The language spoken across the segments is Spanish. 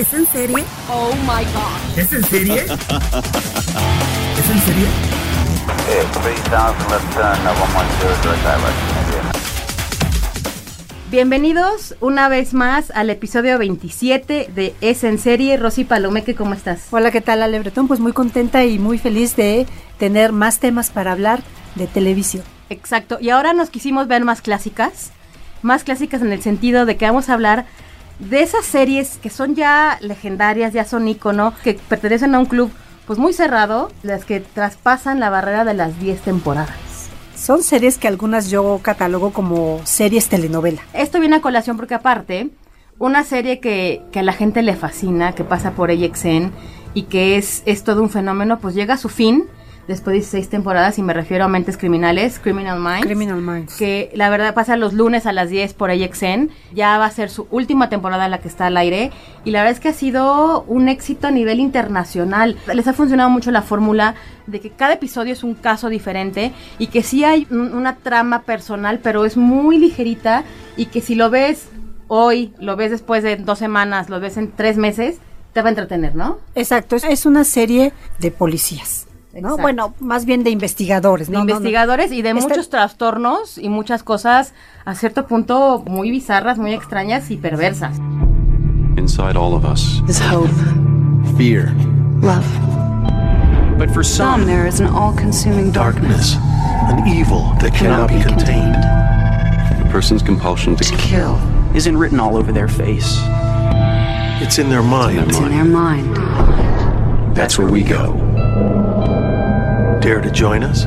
¿Es en serie? Oh my god. ¿Es en serie? ¿Es en serie? Okay, 3000, left turn, 110, direct direction, India. Bienvenidos una vez más al episodio 27 de Es en serie. Rosy Palomeque, ¿cómo estás? Hola, ¿qué tal, Ale Bretón? Pues muy contenta y muy feliz de tener más temas para hablar de televisión. Exacto. Y ahora nos quisimos ver más clásicas. Más clásicas en el sentido de que vamos a hablar de esas series que son ya legendarias, ya son ícono, que pertenecen a un club pues muy cerrado, las que traspasan la barrera de las 10 temporadas. Son series que algunas yo catalogo como series telenovela. Esto viene a colación porque aparte, una serie que, que a la gente le fascina, que pasa por AXN y que es, es todo un fenómeno, pues llega a su fin después de 16 temporadas y me refiero a Mentes Criminales, Criminal Minds. Criminal Minds. Que la verdad pasa los lunes a las 10 por AXN. Ya va a ser su última temporada en la que está al aire. Y la verdad es que ha sido un éxito a nivel internacional. Les ha funcionado mucho la fórmula de que cada episodio es un caso diferente y que sí hay un- una trama personal, pero es muy ligerita y que si lo ves hoy, lo ves después de dos semanas, lo ves en tres meses, te va a entretener, ¿no? Exacto, es una serie de policías. ¿No? Bueno, más bien de investigadores. de ¿no? No, no. investigadores y de Esta- muchos trastornos y muchas cosas a cierto punto muy bizarras, muy extrañas y perversas. Inside all of us, is hope, fear. love. But for Some some, there is an all-consuming darkness, an evil that cannot be contained. A person's compulsion to to kill isn't written all over their face. It's in their mind. is in their mind. That's where we go. Dare to join us?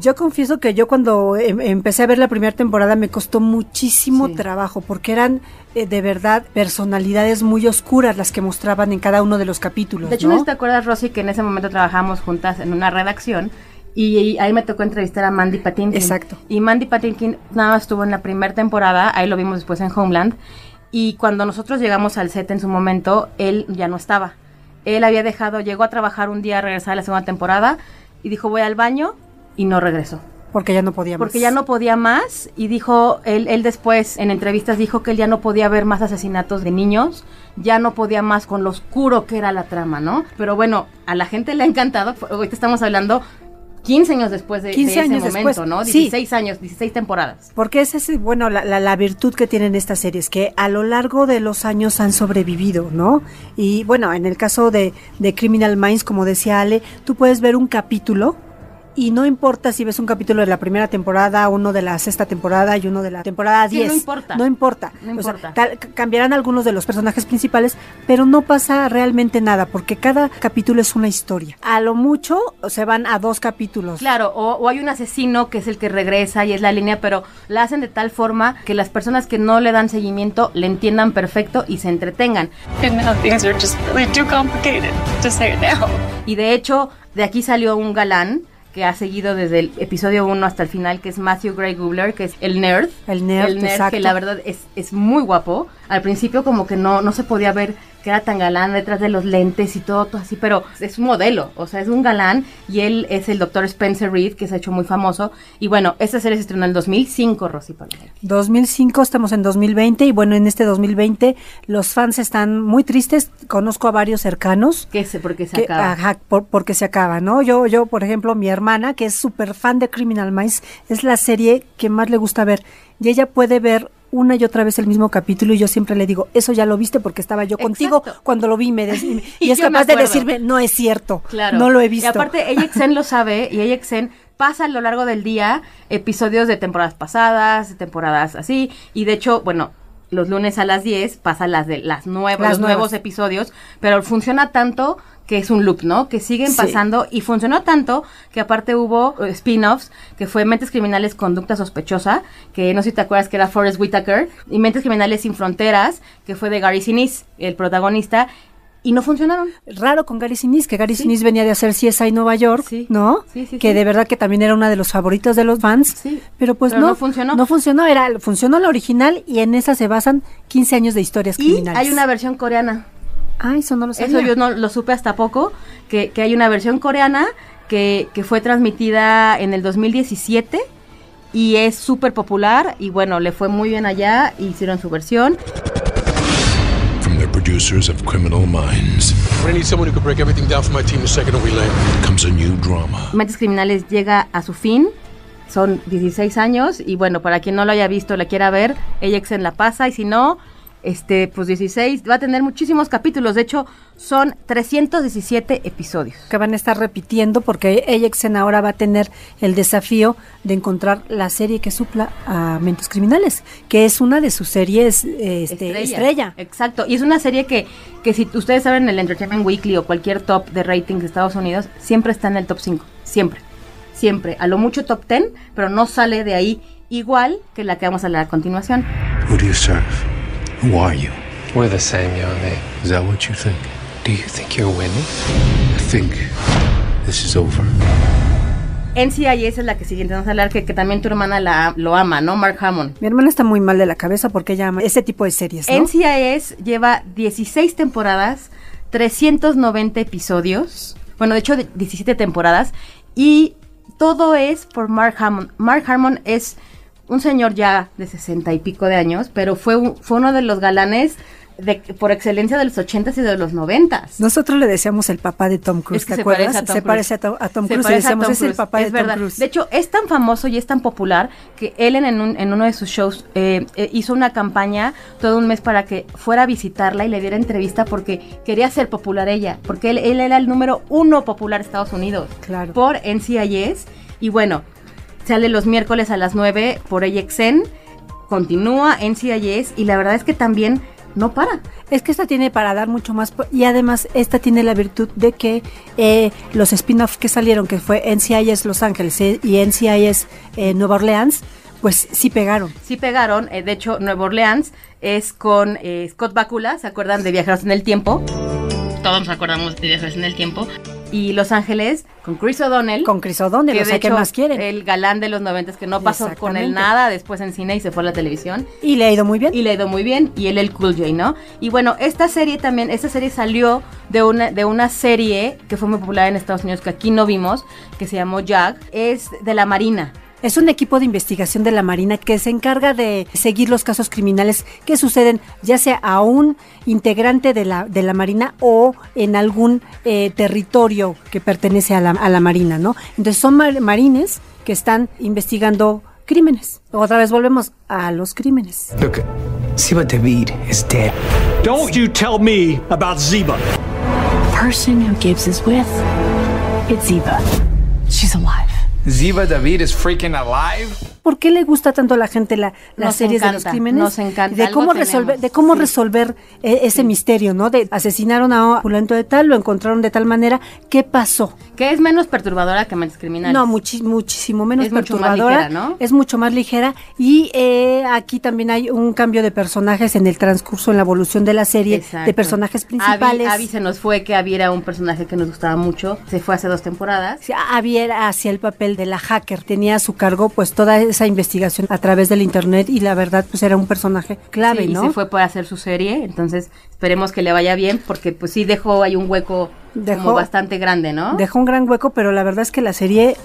Yo confieso que yo cuando em- empecé a ver la primera temporada me costó muchísimo Sí. trabajo porque eran eh, de verdad personalidades muy oscuras las que mostraban en cada uno de los capítulos. De hecho, ¿no? ¿no te acuerdas, Rosy, que en ese momento trabajamos juntas en una redacción y, y ahí me tocó entrevistar a Mandy Patinkin? Exacto. Y Mandy Patinkin nada más estuvo en la primera temporada, ahí lo vimos después en Homeland, y cuando nosotros llegamos al set en su momento, él ya no estaba. Él había dejado, llegó a trabajar un día a regresar a la segunda temporada y dijo voy al baño y no regresó. porque ya no podía más. Porque ya no podía más y dijo, él, él después en entrevistas dijo que él ya no podía ver más asesinatos de niños, ya no podía más con lo oscuro que era la trama, ¿no? Pero bueno, a la gente le ha encantado, ahorita estamos hablando 15 años después de, de 15 ese años momento, después, ¿no? sí. 16 años, 16 temporadas. Porque esa es, bueno, la, la, la virtud que tienen estas series, que a lo largo de los años han sobrevivido, ¿no? Y bueno, en el caso de, de Criminal Minds, como decía Ale, tú puedes ver un capítulo y no importa si ves un capítulo de la primera temporada, uno de la sexta temporada y uno de la temporada Sí, 10. no importa. No importa. No O sea, importa. tal- cambiarán algunos de los personajes principales, pero no pasa realmente nada, porque cada capítulo es una historia. A lo mucho se van a dos capítulos. Claro, o, o hay un asesino que es el que regresa y es la línea, pero la hacen de tal forma que las personas que no le dan seguimiento le entiendan perfecto y se entretengan. And now things are just really too complicated to say it now. Y de hecho, de aquí salió un galán que ha seguido desde el episodio 1 hasta el final, que es Matthew Gray Gubler, que es el nerd. El nerd, El nerd exacto. que la verdad es, es muy guapo. Al principio como que no, no se podía ver que era tan galán detrás de los lentes y todo, todo así, pero es un modelo, o sea, es un galán y él es el doctor Spencer Reed, que se ha hecho muy famoso. Y bueno, esta serie se estrenó en el 2005, Rosy Palomero. 2005, estamos en 2020 y bueno, en este 2020 los fans están muy tristes. Conozco a varios cercanos. Que se, porque se que- acaba. ajá, por- porque se acaba, ¿no? Yo, yo, por ejemplo, mi hermana, que es súper fan de Criminal Minds, es la serie que más le gusta ver. Y ella puede ver una y otra vez el mismo capítulo y yo siempre le digo, eso ya lo viste porque estaba yo contigo Exacto. cuando lo vi me y, es capaz de decirme, no es cierto, Claro. no lo he visto. Y aparte, AXN lo sabe y AXN pasa a lo largo del día episodios de temporadas pasadas, temporadas así. Y de hecho, bueno, los lunes a las 10 pasa las de las nuevas, Las los nuevas. nuevos episodios, pero funciona tanto que es un loop, ¿no? Que siguen Sí. pasando y funcionó tanto que aparte hubo eh, spin-offs que fue Mentes Criminales Conducta Sospechosa, que no sé si te acuerdas que era Forrest Whitaker, y Mentes Criminales Sin Fronteras, que fue de Gary Sinise, el protagonista, y no funcionaron. Raro con Gary Sinise, que Gary Sinise venía de hacer CSI Nueva York, Sí. ¿no? Sí, sí, que sí. de verdad que también era una de los favoritos de los fans. Sí. Pero pues Pero no, no funcionó. No funcionó, era, funcionó la original y en esa se basan 15 años de historias Y criminales. hay una versión coreana. Ah, eso no lo sabía. Eso yo no lo supe hasta poco, que, que hay una versión coreana que, que fue transmitida en el 2017 y es súper popular y bueno, le fue muy bien allá, hicieron su versión. Producers of Criminal Minds I need someone who can break everything down for my team the second we land. comes a new drama. Mentes Criminales llega a su fin, son 16 años y bueno, para quien no lo haya visto, la quiera ver, en la pasa y si no, este, pues 16, va a tener muchísimos capítulos, de hecho son 317 episodios. que van a estar repitiendo porque AXN ahora va a tener el desafío de encontrar la serie que supla a Mentes Criminales, que es una de sus series este, estrella. Exacto. Y es una serie que, que si ustedes saben el Entertainment Weekly o cualquier top de ratings de Estados Unidos, siempre está en el top 5. Siempre. Siempre. A lo mucho top 10, pero no sale de ahí igual que la que vamos a hablar a continuación. Who do you serve? Who are you? We're the same, you and me. Is that what you think? Do you think you're winning? I think this is over. NCIS es la que siguiente vamos a hablar, que, que también tu hermana la, lo ama, ¿no? Mark Hammond. Mi hermana está muy mal de la cabeza porque ella ama ese tipo de series, ¿no? NCIS lleva 16 temporadas, 390 episodios, bueno, de hecho de- 17 temporadas, y todo es por Mark Hammond. Mark Hammond es un señor ya de 60 y pico de años, pero fue, un- fue uno de los galanes de, por excelencia de los 80s y de los 90s. Nosotros le decíamos el papá de Tom Cruise, Es que ¿te se acuerdas? parece se parece a, To- a Tom Se Cruise a decíamos, es el papá es de verdad. Tom Cruise. De hecho, es tan famoso y es tan popular que Ellen en, un- en uno de sus shows eh, eh, hizo una campaña todo un mes para que fuera a visitarla y le diera entrevista porque quería ser popular ella, porque él, él era el número uno popular de Estados Unidos Claro. por NCIS. Y bueno, sale los miércoles a las 9 por AXN, continúa NCIS y la verdad es que también no para. Es que esta tiene para dar mucho más y además esta tiene la virtud de que eh, los spin-offs que salieron, que fue NCIS Los Ángeles eh, y NCIS eh, Nueva Orleans, pues sí pegaron. Sí pegaron, eh, de hecho Nueva Orleans es con eh, Scott Bakula, ¿se acuerdan de Viajeros en el Tiempo? Todos nos acordamos de Viajeros en el Tiempo. Y Los Ángeles con Chris O'Donnell. Con Chris O'Donnell, que o de sea, ¿qué hecho, más quieren? El galán de los noventas que no pasó con él nada después en cine y se fue a la televisión. Y le ha ido muy bien. Y le ha ido muy bien. Y él el Cool J, ¿no? Y bueno, esta serie también, esta serie salió de una, de una serie que fue muy popular en Estados Unidos que aquí no vimos, que se llamó Jag. Es de la Marina. Es un equipo de investigación de la Marina que se encarga de seguir los casos criminales que suceden ya sea a un integrante de la, de la Marina o en algún eh, territorio que pertenece a la, a la Marina, ¿no? Entonces son mar- marines que están investigando crímenes. Otra vez volvemos a los crímenes. Look, Siba David is dead. Don't you tell me about Zeba. Person who Gibbs is with, it's Ziva. She's alive. Ziba David is freaking alive? ¿Por qué le gusta tanto a la gente la, las Nos series de los crímenes? nos encanta, De cómo resolver, de cómo sí. resolver eh, ese misterio, ¿no? De asesinaron a un fulano de tal, lo encontraron de tal manera, ¿qué pasó? Que es menos perturbadora que Mentes Criminales. No, muchísimo menos Es mucho más perturbadora. ligera, ¿no? Es mucho más ligera. Y eh, aquí también hay un cambio de personajes en el transcurso, en la evolución de la serie, Exacto. de personajes principales. Abby, Abby se nos fue, que Abby era un personaje que nos gustaba mucho. Se fue hace dos temporadas. Sí, Abby era hacia el papel de la hacker, tenía a su cargo pues toda esa investigación a través del internet y la verdad pues era un personaje clave, Sí, ¿no? Y se fue para hacer su serie, entonces esperemos que le vaya bien, porque pues sí dejó ahí un hueco Dejó- como bastante grande, ¿no? Dejó un gran hueco, pero la verdad es que la serie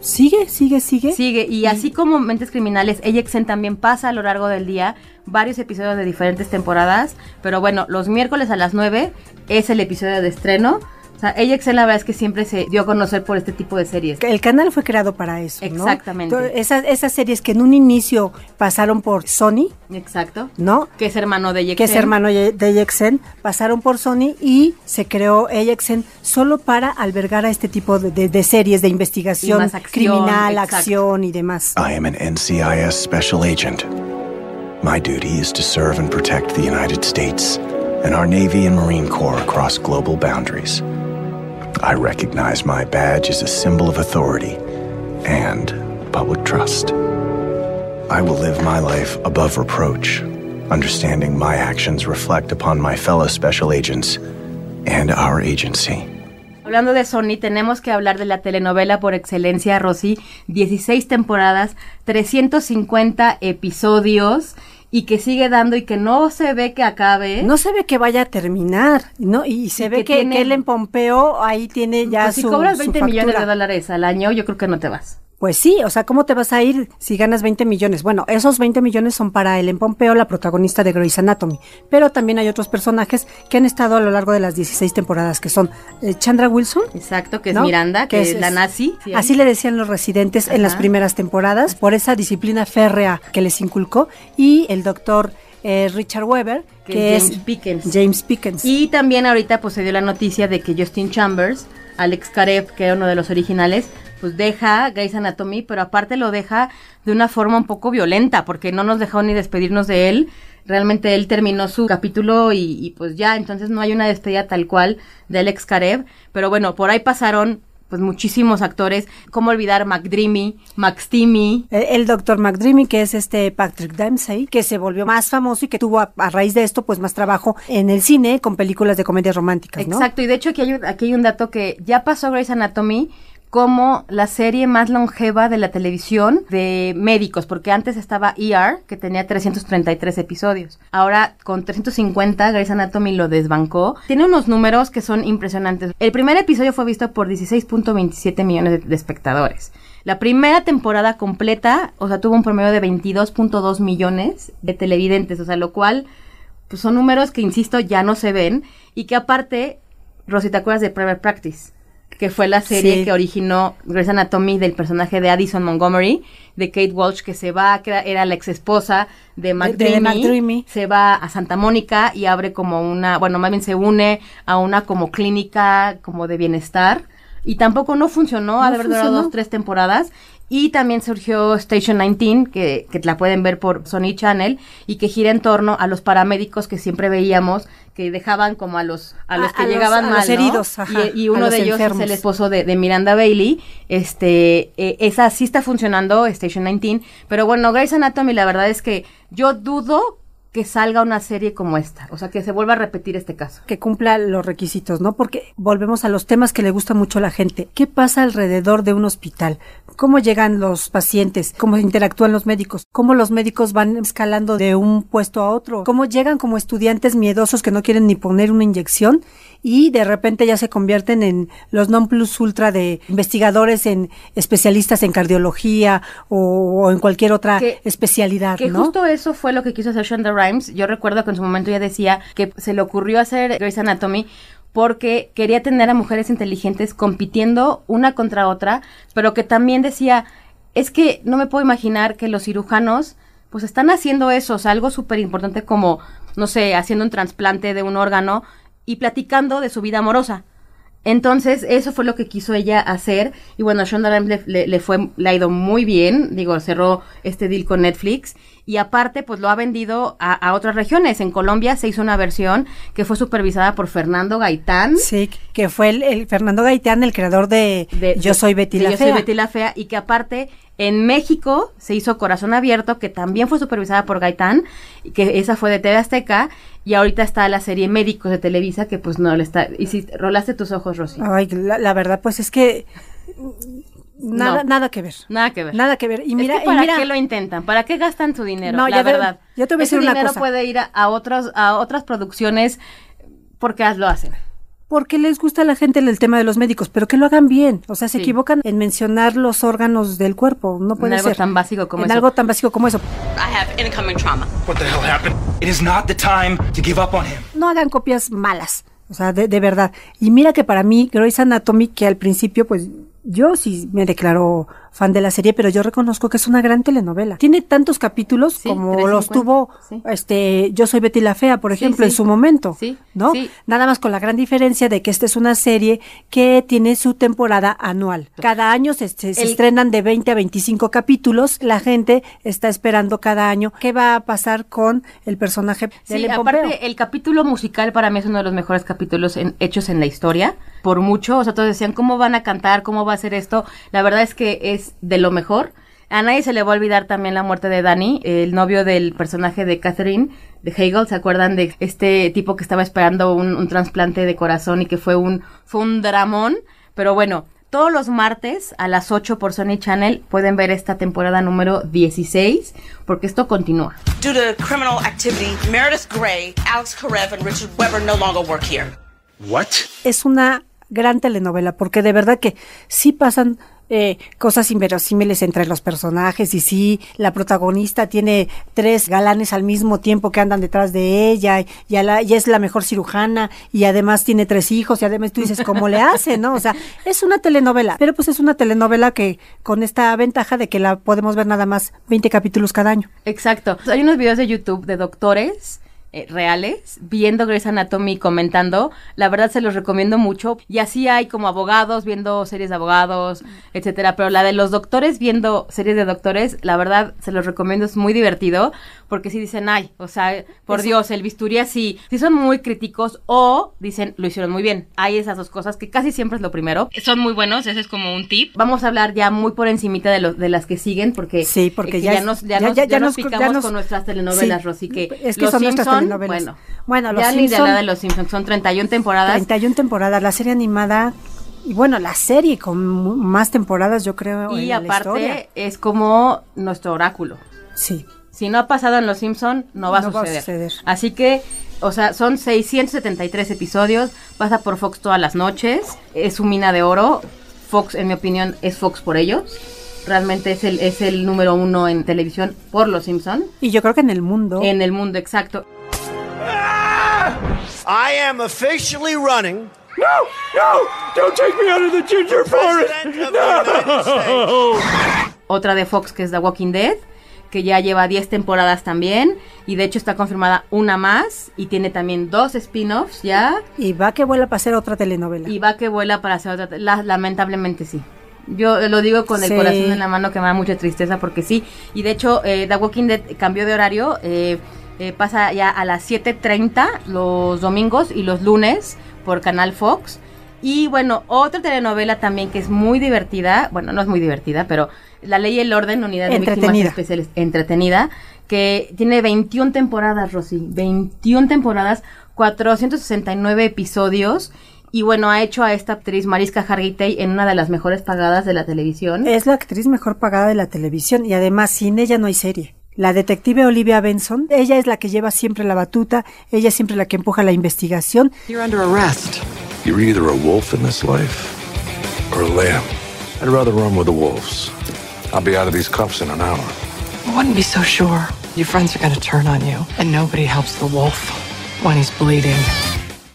sigue, sigue, sigue. Sigue, y así como Mentes Criminales, AXN también pasa a lo largo del día varios episodios de diferentes temporadas, pero bueno, los miércoles a las 9 es el episodio de estreno. O sea, AXN la verdad es que siempre se dio a conocer por este tipo de series. El canal fue creado para eso, ¿no? Exactamente. To- Esas, esas series que en un inicio pasaron por Sony, Exacto. ¿no? Que es hermano de AXN. que es hermano de AXN, pasaron por Sony y se creó AXN solo para albergar a este tipo de, de- de series de investigación acción, criminal, exacto. acción y demás. I am an NCIS special agent. My duty is to serve and protect the United States and our Navy and Marine Corps across global boundaries. I recognize my badge as a symbol of authority and public trust. I will live my life above reproach, understanding my actions reflect upon my fellow special agents and our agency. Hablando de Sony, tenemos que hablar de la telenovela por excelencia, Rosy. 16 temporadas, 350 episodios y que sigue dando y que no se ve que acabe. No se ve que vaya a terminar, ¿no? Y se ve que, que, en Pompeo ahí tiene ya pues su Si cobras 20 millones de dólares al año, yo creo que no te vas. Pues sí, o sea, ¿cómo te vas a ir si ganas 20 millones? Bueno, esos 20 millones son para Ellen Pompeo, la protagonista de Grey's Anatomy, pero también hay otros personajes que han estado a lo largo de las 16 temporadas, que son eh, Chandra Wilson. Exacto, que es Miranda, que, es, la nazi. Sí, así le decían los residentes Ajá. en las primeras temporadas, por esa disciplina férrea que les inculcó, y el doctor eh, Richard Weber, que, que es James Pickens. James Pickens. Y también ahorita pues se dio la noticia de que Justin Chambers, Alex Karev, que era uno de los originales, pues deja Grey's Anatomy, pero aparte lo deja de una forma un poco violenta, porque no nos dejó ni despedirnos de él. Realmente él terminó su capítulo y, y pues ya, entonces no hay una despedida tal cual de Alex Karev. Pero bueno, por ahí pasaron pues muchísimos actores, cómo olvidar McDreamy, Max Timmy. El, el doctor McDreamy, que es este Patrick Dempsey, que se volvió más famoso y que tuvo a, a, raíz de esto pues más trabajo en el cine con películas de comedias románticas, ¿no? Exacto, y de hecho aquí hay, aquí hay un dato que ya pasó Grey's Anatomy como la serie más longeva de la televisión de médicos, porque antes estaba ER, que tenía 333 episodios. Ahora, con 350, Grey's Anatomy lo desbancó. Tiene unos números que son impresionantes. El primer episodio fue visto por 16.27 millones de, espectadores. La primera temporada completa, o sea, tuvo un promedio de 22.2 millones de televidentes, o sea, lo cual pues son números que, insisto, ya no se ven y que aparte, Rosy, ¿te acuerdas de Private Practice? Que fue la serie sí. que originó Grey's Anatomy del personaje de Addison Montgomery, de Kate Walsh, que se va, que era la ex esposa de McDreamy, se va a Santa Mónica y abre como una, bueno, más bien se une a una como clínica como de bienestar. Y tampoco no funcionó, no ha de haber durado dos, tres temporadas. Y también surgió Station 19, que, que, la pueden ver por Sony Channel, y que gira en torno a los paramédicos que siempre veíamos, que dejaban como a los, a los a, que a llegaban los, mal, los heridos, y, y, uno de ellos enfermos. es el esposo de, de, Miranda Bailey. Este, eh, esa sí está funcionando, Station 19. Pero bueno, Grey's Anatomy, la verdad es que yo dudo que salga una serie como esta, o sea, que se vuelva a repetir este caso. Que cumpla los requisitos, ¿no? Porque volvemos a los temas que le gusta mucho a la gente. ¿Qué pasa alrededor de un hospital? ¿Cómo llegan los pacientes? ¿Cómo interactúan los médicos? ¿Cómo los médicos van escalando de un puesto a otro? ¿Cómo llegan como estudiantes miedosos que no quieren ni poner una inyección y de repente ya se convierten en los non plus ultra de investigadores en especialistas en cardiología o, o en cualquier otra que, especialidad, que ¿no? justo eso fue lo que quiso hacer Shonda Rhimes. Yo recuerdo que en su momento ya decía que se le ocurrió hacer Grey's Anatomy porque quería tener a mujeres inteligentes compitiendo una contra otra, pero que también decía, es que no me puedo imaginar que los cirujanos pues están haciendo eso, algo súper importante como, no sé, haciendo un trasplante de un órgano y platicando de su vida amorosa. Entonces, eso fue lo que quiso ella hacer. Y bueno, a Shonda Rhimes le, le, fue, le ha ido muy bien. Digo, cerró este deal con Netflix. Y aparte, pues lo ha vendido a, a, otras regiones. En Colombia se hizo una versión que fue supervisada por Fernando Gaitán. Sí, que fue el, el Fernando Gaitán, el creador de, de Yo Soy Betty la Yo Fea. Soy Betty la Fea. Y que aparte, en México se hizo Corazón Abierto, que también fue supervisada por Gaitán. Que esa fue de TV Azteca. Y ahorita está la serie Médicos de Televisa, que pues no le está. Y si rolaste tus ojos, Rosy. Ay, la, la verdad, pues es que. Nada, no. nada que ver. Nada que ver. Nada que ver. Y mira, es que ¿para y mira, qué lo intentan? ¿Para qué gastan su dinero? No, la ya verdad. Te, yo te voy a decir Ese una dinero cosa. puede ir a, a, otros, a otras producciones porque lo hacen. Porque les gusta a la gente el tema de los médicos, pero que lo hagan bien. O sea, se sí. equivocan en mencionar los órganos del cuerpo. No puede en ser. algo tan básico como en eso. algo tan básico como eso. I have incoming trauma. What the hell happened? It is not the time to give up on him. No hagan copias malas. O sea, de, de verdad. Y mira que para mí, Grey's Anatomy, que al principio, pues, yo sí me declaro fan de la serie, pero yo reconozco que es una gran telenovela. Tiene tantos capítulos como los 350, tuvo sí. este Yo soy Betty la Fea, por ejemplo, en su momento, Sí, ¿no? Nada más con la gran diferencia de que esta es una serie que tiene su temporada anual. Cada año se, se- se El- estrenan de 20 a 25 capítulos. La gente está esperando cada año qué va a pasar con el personaje Sí, aparte el capítulo musical para mí es uno de los mejores capítulos en- hechos en la historia, por mucho, o sea, todos decían cómo van a cantar, cómo va a ser esto, la verdad es que es de lo mejor. A nadie se le va a olvidar también la muerte de Danny, el novio del personaje de Catherine, de Hegel, ¿se acuerdan de este tipo que estaba esperando un, un trasplante de corazón y que fue un, fue un dramón? Pero bueno, todos los martes a las 8 por Sony Channel pueden ver esta temporada número 16, porque esto continúa. Due to criminal activity, Meredith Grey, Alex Karev, and Richard Weber no longer work here. What? es una gran telenovela porque de verdad que sí pasan eh, cosas inverosímiles entre los personajes y sí la protagonista tiene tres galanes al mismo tiempo que andan detrás de ella y, la- y es la mejor cirujana y además tiene tres hijos y además tú dices cómo le hace, ¿no? O sea, es una telenovela, pero pues es una telenovela que con esta ventaja de que la podemos ver nada más 20 capítulos cada año. Exacto. Hay unos videos de YouTube de doctores eh, reales viendo Grey's Anatomy y comentando. La verdad se los recomiendo mucho. Y así hay como abogados viendo series de abogados, etcétera. Pero la de los doctores viendo series de doctores, la verdad se los recomiendo. Es muy divertido porque si dicen, ay, o sea, por Eso- Dios, el bisturí así. Si son muy críticos o dicen, lo hicieron muy bien. Hay esas dos cosas que casi siempre es lo primero. Son muy buenos, ese es como un tip. Vamos a hablar ya muy por encimita de, los de las que siguen porque, Sí, porque eh, ya ya, es- nos, ya, ya- nos, ya- ya ya nos nos- ya picamos nos- con nuestras telenovelas, Sí, Rosy, que, es que Los son Simpson. Bueno, Bueno, Los ya Simpson- la de los Simpsons, son 31 temporadas. 31 temporadas, la serie animada y bueno, la serie con más temporadas yo creo en y la aparte historia. es como nuestro oráculo. Sí. Si no ha pasado en Los Simpson, no va a va suceder. Así que, o sea, son 673 episodios, pasa por Fox todas las noches, es su mina de oro. Fox, en mi opinión, es Fox por ellos. Realmente es el, es el número uno en televisión por Los Simpson. Y yo creo que en el mundo En el mundo, exacto. I am officially running. No, no, don't take me out of the ginger forest. States. Otra de Fox que es The Walking Dead, que ya lleva 10 temporadas también. Y de hecho está confirmada una más. Y tiene también dos spin-offs ya. y va que vuela para hacer otra telenovela. Y va que vuela para hacer otra. la- lamentablemente sí. Yo lo digo con el Sí. corazón en la mano que me da mucha tristeza porque sí. Y de hecho, eh, The Walking Dead cambió de horario. eh, eh, pasa ya a las 7.30 los domingos y los lunes por Canal Fox. Y bueno, otra telenovela también que es muy divertida. Bueno, no es muy divertida, pero La Ley y el Orden, Unidad de Víctimas Entretenida. Especiales. Entretenida. Que tiene 21 temporadas, Rosy. 21 temporadas, 469 episodios. Y bueno, ha hecho a esta actriz Mariska Hargitay en una de las mejores pagadas de la televisión. Es la actriz mejor pagada de la televisión y además sin ella no hay serie. La detective Olivia Benson, ella es la que lleva siempre la batuta, ella es siempre la que empuja la investigación. You're under arrest. You're either a wolf in this life or a lamb. I'd rather run with the wolves. I'll be out of these cuffs in an hour. I wouldn't be so sure. Your friends are gonna turn on you, and nobody helps the wolf when he's bleeding.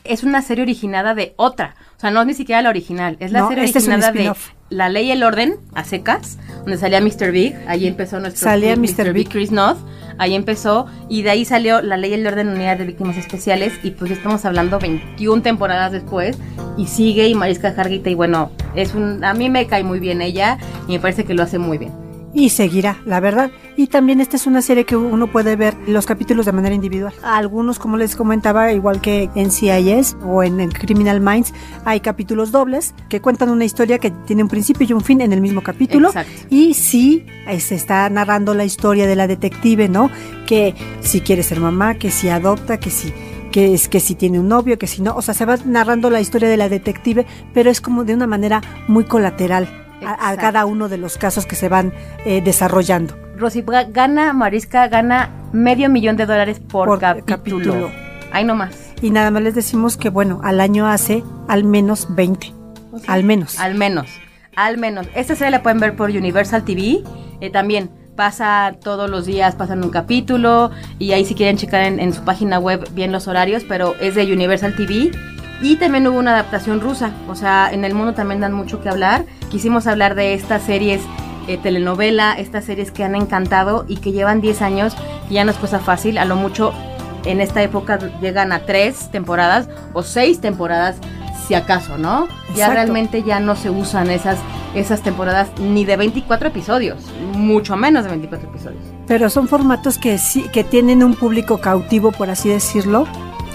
Es una serie originada de otra. O sea, no es ni siquiera la original. Es la No, serie este originada de. La Ley y el Orden, a secas, donde salía Mr. Big. Ahí empezó nuestro Salía Mr. Mr. Big. Chris Noth. Ahí empezó. Y de ahí salió La Ley y el Orden, Unidad de Víctimas Especiales. Y pues ya estamos hablando 21 temporadas después. Y sigue y Mariska Hargitay. Y bueno, es un, a mí me cae muy bien ella. Y me parece que lo hace muy bien. Y seguirá, la verdad. Y también esta es una serie que uno puede ver los capítulos de manera individual. Algunos, como les comentaba, igual que en CIS o en, en Criminal Minds, hay capítulos dobles que cuentan una historia que tiene un principio y un fin en el mismo capítulo. Exacto. Y sí, eh, se está narrando la historia de la detective, ¿no? Que si quiere ser mamá, que si adopta, que si que es que si tiene un novio, que si no, o sea, se va narrando la historia de la detective, pero es como de una manera muy colateral a, cada uno de los casos que se van eh, desarrollando. Rosy, ga- gana, Mariska gana medio millón de dólares por, Por capítulo. capítulo. Ahí nomás. Y nada más les decimos que, bueno, al año hace al menos 20. Al menos. Al menos. Al menos. Esta serie la pueden ver por Universal TV. eh, también pasa todos los días, pasan un capítulo. Y ahí si quieren checar en, en su página web bien los horarios, pero es de Universal TV. Y también hubo una adaptación rusa. O sea, en el mundo también dan mucho que hablar. Quisimos hablar de estas series eh, telenovela, estas series que han encantado y que llevan 10 años, que ya no es cosa fácil, a lo mucho en esta época llegan a tres temporadas o seis temporadas si acaso, ¿no? Ya Exacto. realmente ya no se usan esas, esas temporadas ni de 24 episodios, mucho menos de 24 episodios. Pero son formatos que sí, que tienen un público cautivo, por así decirlo.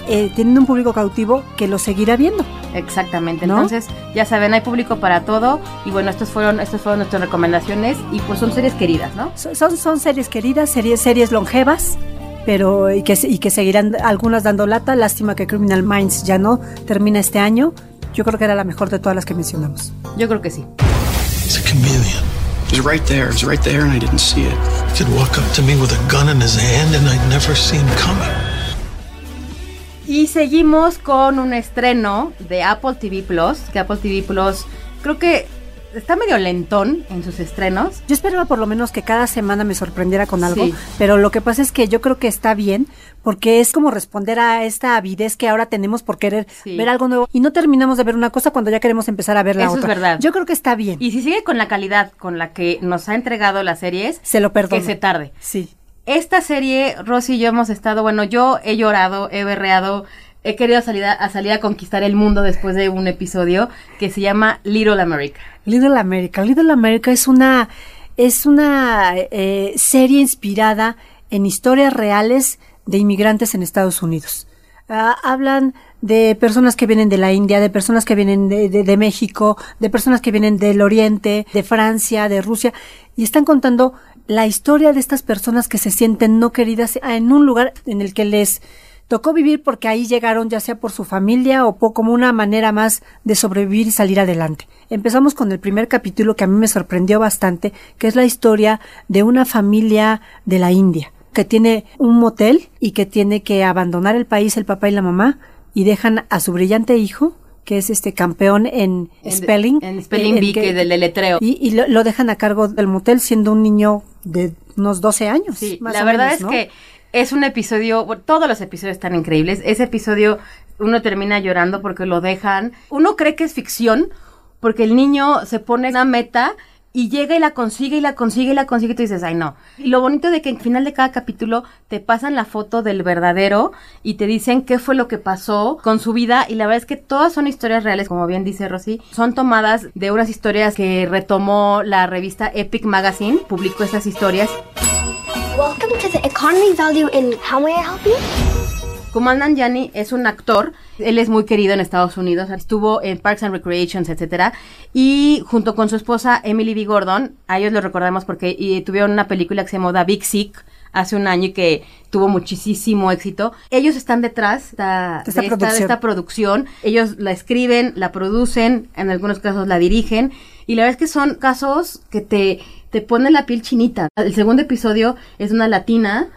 Eh, tienen un público cautivo que lo seguirá viendo. Exactamente. ¿No? Entonces, ya saben, hay público para todo. Y bueno, estos fueron, estas fueron nuestras recomendaciones. Y pues son series queridas, ¿no? So- Son, son series queridas, series, series longevas, pero y que, y que seguirán algunas dando lata. Lástima que Criminal Minds ya no termina este año. Yo creo que era la mejor de todas las que mencionamos. Yo creo que sí. He's a chameleon. It was right there. It was right there, and I didn't see it. He could walk up to me with a gun in his hand and I'd never see him coming. Y seguimos con un estreno de Apple TV Plus, que Apple TV Plus creo que está medio lentón en sus estrenos. Yo esperaba por lo menos que cada semana me sorprendiera con algo, Sí. pero lo que pasa es que yo creo que está bien porque es como responder a esta avidez que ahora tenemos por querer Sí. ver algo nuevo y no terminamos de ver una cosa cuando ya queremos empezar a ver la Eso es otra. verdad. Yo creo que está bien. Y si sigue con la calidad con la que nos ha entregado las series, se lo perdono. que se tarde. Sí. Esta serie, Rosy y yo hemos estado, bueno, yo he llorado, he berreado, he querido salir a, salir a conquistar el mundo después de un episodio que se llama Little America. Little America. Little America es una es una eh, serie inspirada en historias reales de inmigrantes en Estados Unidos. Ah, hablan de personas que vienen de la India, de personas que vienen de, de- México, de personas que vienen del Oriente, de Francia, de Rusia, y están contando la historia de estas personas que se sienten no queridas en un lugar en el que les tocó vivir porque ahí llegaron ya sea por su familia o po- como una manera más de sobrevivir y salir adelante. Empezamos con el primer capítulo que a mí me sorprendió bastante, que es la historia de una familia de la India que tiene un motel y que tiene que abandonar el país el papá y la mamá y dejan a su brillante hijo que es este campeón en, En- spelling en spelling bee, que del deletreo. y, y lo, lo dejan a cargo del motel siendo un niño de unos 12 años Sí, más la o verdad menos, es ¿no? que es un episodio, todos los episodios están increíbles. Ese episodio uno termina llorando porque lo dejan. Uno cree que es ficción porque el niño se pone una meta y llega y la consigue y la consigue y la consigue y tú dices, ay no. Y lo bonito de que al final de cada capítulo te pasan la foto del verdadero y te dicen qué fue lo que pasó con su vida y la verdad es que todas son historias reales, como bien dice Rosy, son tomadas de unas historias que retomó la revista Epic Magazine, publicó esas historias Welcome to the economy value in How May I Help You? Kumanan Yani es un actor, él es muy querido en Estados Unidos, estuvo en Parks and Recreations, etcétera, y junto con su esposa Emily B. Gordon, a ellos los recordamos porque y, tuvieron una película que se llamó The Big Sick hace un año y que tuvo muchísimo éxito. Ellos están detrás de, De esta de esta, de producción. esta producción, ellos la escriben, la producen, en algunos casos la dirigen, y la verdad es que son casos que te, te ponen la piel chinita. El segundo episodio es una latina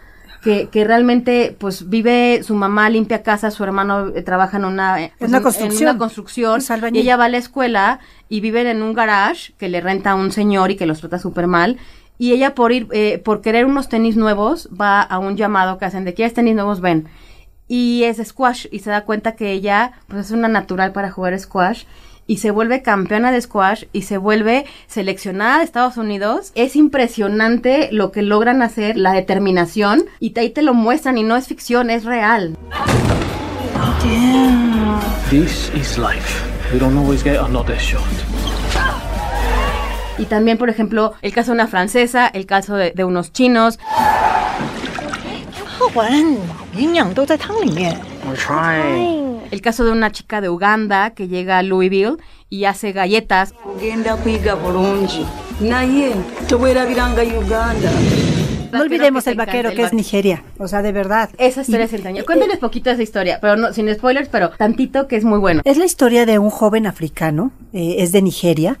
que, que realmente pues vive su mamá limpia casa, su hermano eh, trabaja en una, eh, pues, en- construcción. en una construcción y ella va a la escuela y viven en un garage que le renta a un señor y que los trata súper mal y ella por ir eh, por querer unos tenis nuevos va a un llamado que hacen de quieres tenis nuevos ven y es squash y se da cuenta que ella pues es una natural para jugar squash y se vuelve campeona de squash y se vuelve seleccionada de Estados Unidos. Es impresionante lo que logran hacer, la determinación, y ahí te lo muestran y no es ficción, es real. Y también, por ejemplo, el caso de una francesa, el caso de, unos chinos. Trying. El caso de una chica de Uganda que llega a Louisville y hace galletas. No olvidemos el vaquero que es Nigeria, o sea, de verdad. Esa historia es entrañable. Cuéntales poquito de esa historia, pero no, sin spoilers, pero tantito que es muy bueno. Es la historia de un joven africano, eh, es de Nigeria,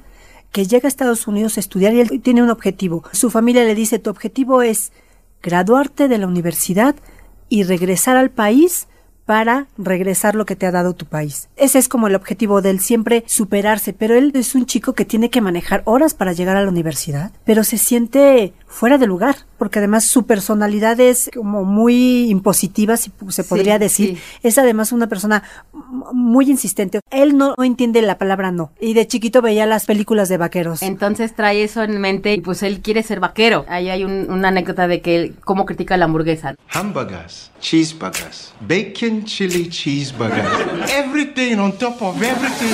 que llega a Estados Unidos a estudiar y él tiene un objetivo. Su familia le dice, tu objetivo es graduarte de la universidad y regresar al país para regresar lo que te ha dado tu país. Ese es como el objetivo de él, siempre superarse, pero él es un chico que tiene que manejar horas para llegar a la universidad, pero se siente fuera de lugar. Porque además su personalidad es como muy impositiva, si se podría Sí, decir. sí. Es además una persona muy insistente. Él no, no entiende la palabra no. Y de chiquito veía las películas de vaqueros. Entonces trae eso en mente y pues él quiere ser vaquero. Ahí hay un- una anécdota de que él, cómo critica la hamburguesa. Hamburgers, cheeseburgers, bacon chili cheeseburgers, everything on top of everything.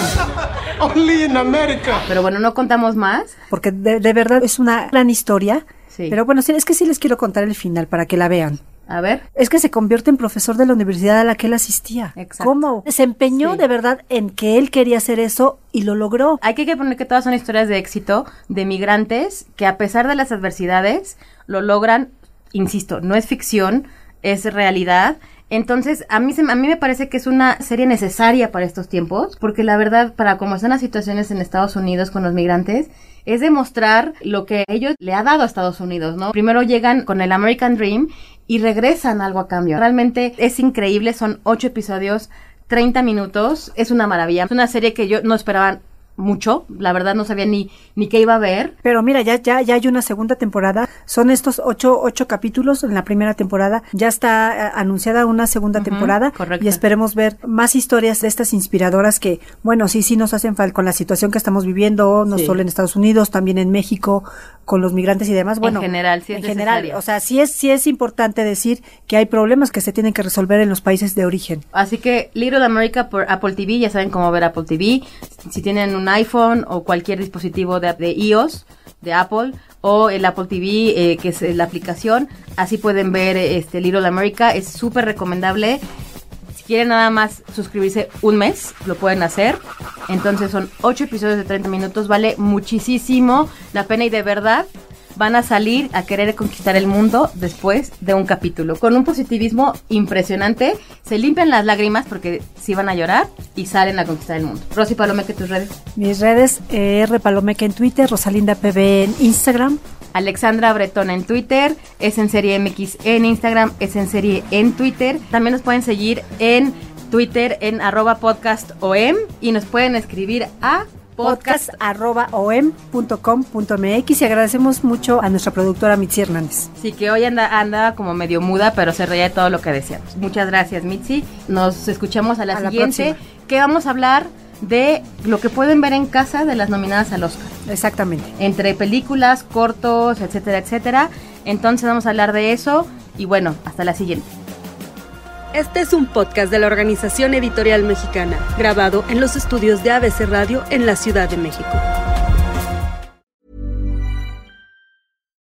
Only in America. Pero bueno, no contamos más. Porque de, de verdad es una gran historia. Sí. Pero bueno, es que sí les quiero contar el final para que la vean. A ver. Es que se convierte en profesor de la universidad a la que él asistía. Exacto. ¿Cómo? Se empeñó Sí. de verdad en que él quería hacer eso y lo logró. Hay que poner que todas son historias de éxito de migrantes que a pesar de las adversidades lo logran, insisto, no es ficción, es realidad. Entonces, a mí, se, a mí me parece que es una serie necesaria para estos tiempos, porque la verdad, para cómo están las situaciones en Estados Unidos con los migrantes, es demostrar lo que ellos le ha dado a Estados Unidos, ¿no? Primero llegan con el American Dream y regresan algo a cambio. Realmente es increíble, son ocho episodios, 30 minutos, es una maravilla. Es una serie que yo no esperaba mucho, la verdad no sabía ni, ni qué iba a ver. Pero mira, ya, ya, ya hay una segunda temporada. Son estos ocho, ocho capítulos en la primera temporada. Ya está eh, anunciada una segunda temporada. correcto. Y esperemos ver más historias de estas inspiradoras que, bueno, sí, sí nos hacen falta con la situación que estamos viviendo, no Sí. solo en Estados Unidos, también en México, con los migrantes y demás. Bueno, general, sí es en general. O sea, sí es, sí es importante decir que hay problemas que se tienen que resolver en los países de origen. Así que Little America por Apple TV, ya saben cómo ver Apple TV. Si tienen un iPhone o cualquier dispositivo de, de iOS, de Apple, o el Apple TV, eh, que es la aplicación, así pueden ver este Little America. Es súper recomendable. Quieren nada más suscribirse un mes, lo pueden hacer. Entonces son 8 episodios de 30 minutos, vale muchísimo la pena y de verdad van a salir a querer conquistar el mundo después de un capítulo. Con un positivismo impresionante, se limpian las lágrimas porque sí van a llorar y salen a conquistar el mundo. Rosy Palomeque, tus redes. Mis redes, R. Palomeque en Twitter, Rosalinda PB en Instagram. Alexandra Bretón en Twitter, es en serie MX en Instagram, es en serie en Twitter. También nos pueden seguir en Twitter en arroba podcast OM y nos pueden escribir a podcast podcast.om.com.mx y agradecemos mucho a nuestra productora Mitzi Hernández. Sí, que hoy anda, anda como medio muda, pero se reía de todo lo que decíamos. Muchas gracias, Mitzi. Nos escuchamos a la A siguiente, que vamos a hablar de lo que pueden ver en casa de las nominadas al Oscar. Exactamente. Entre películas, cortos, etcétera, etcétera. Entonces vamos a hablar de eso y bueno, hasta la siguiente. Este es un podcast de la Organización Editorial Mexicana, grabado en los estudios de ABC Radio en la Ciudad de México.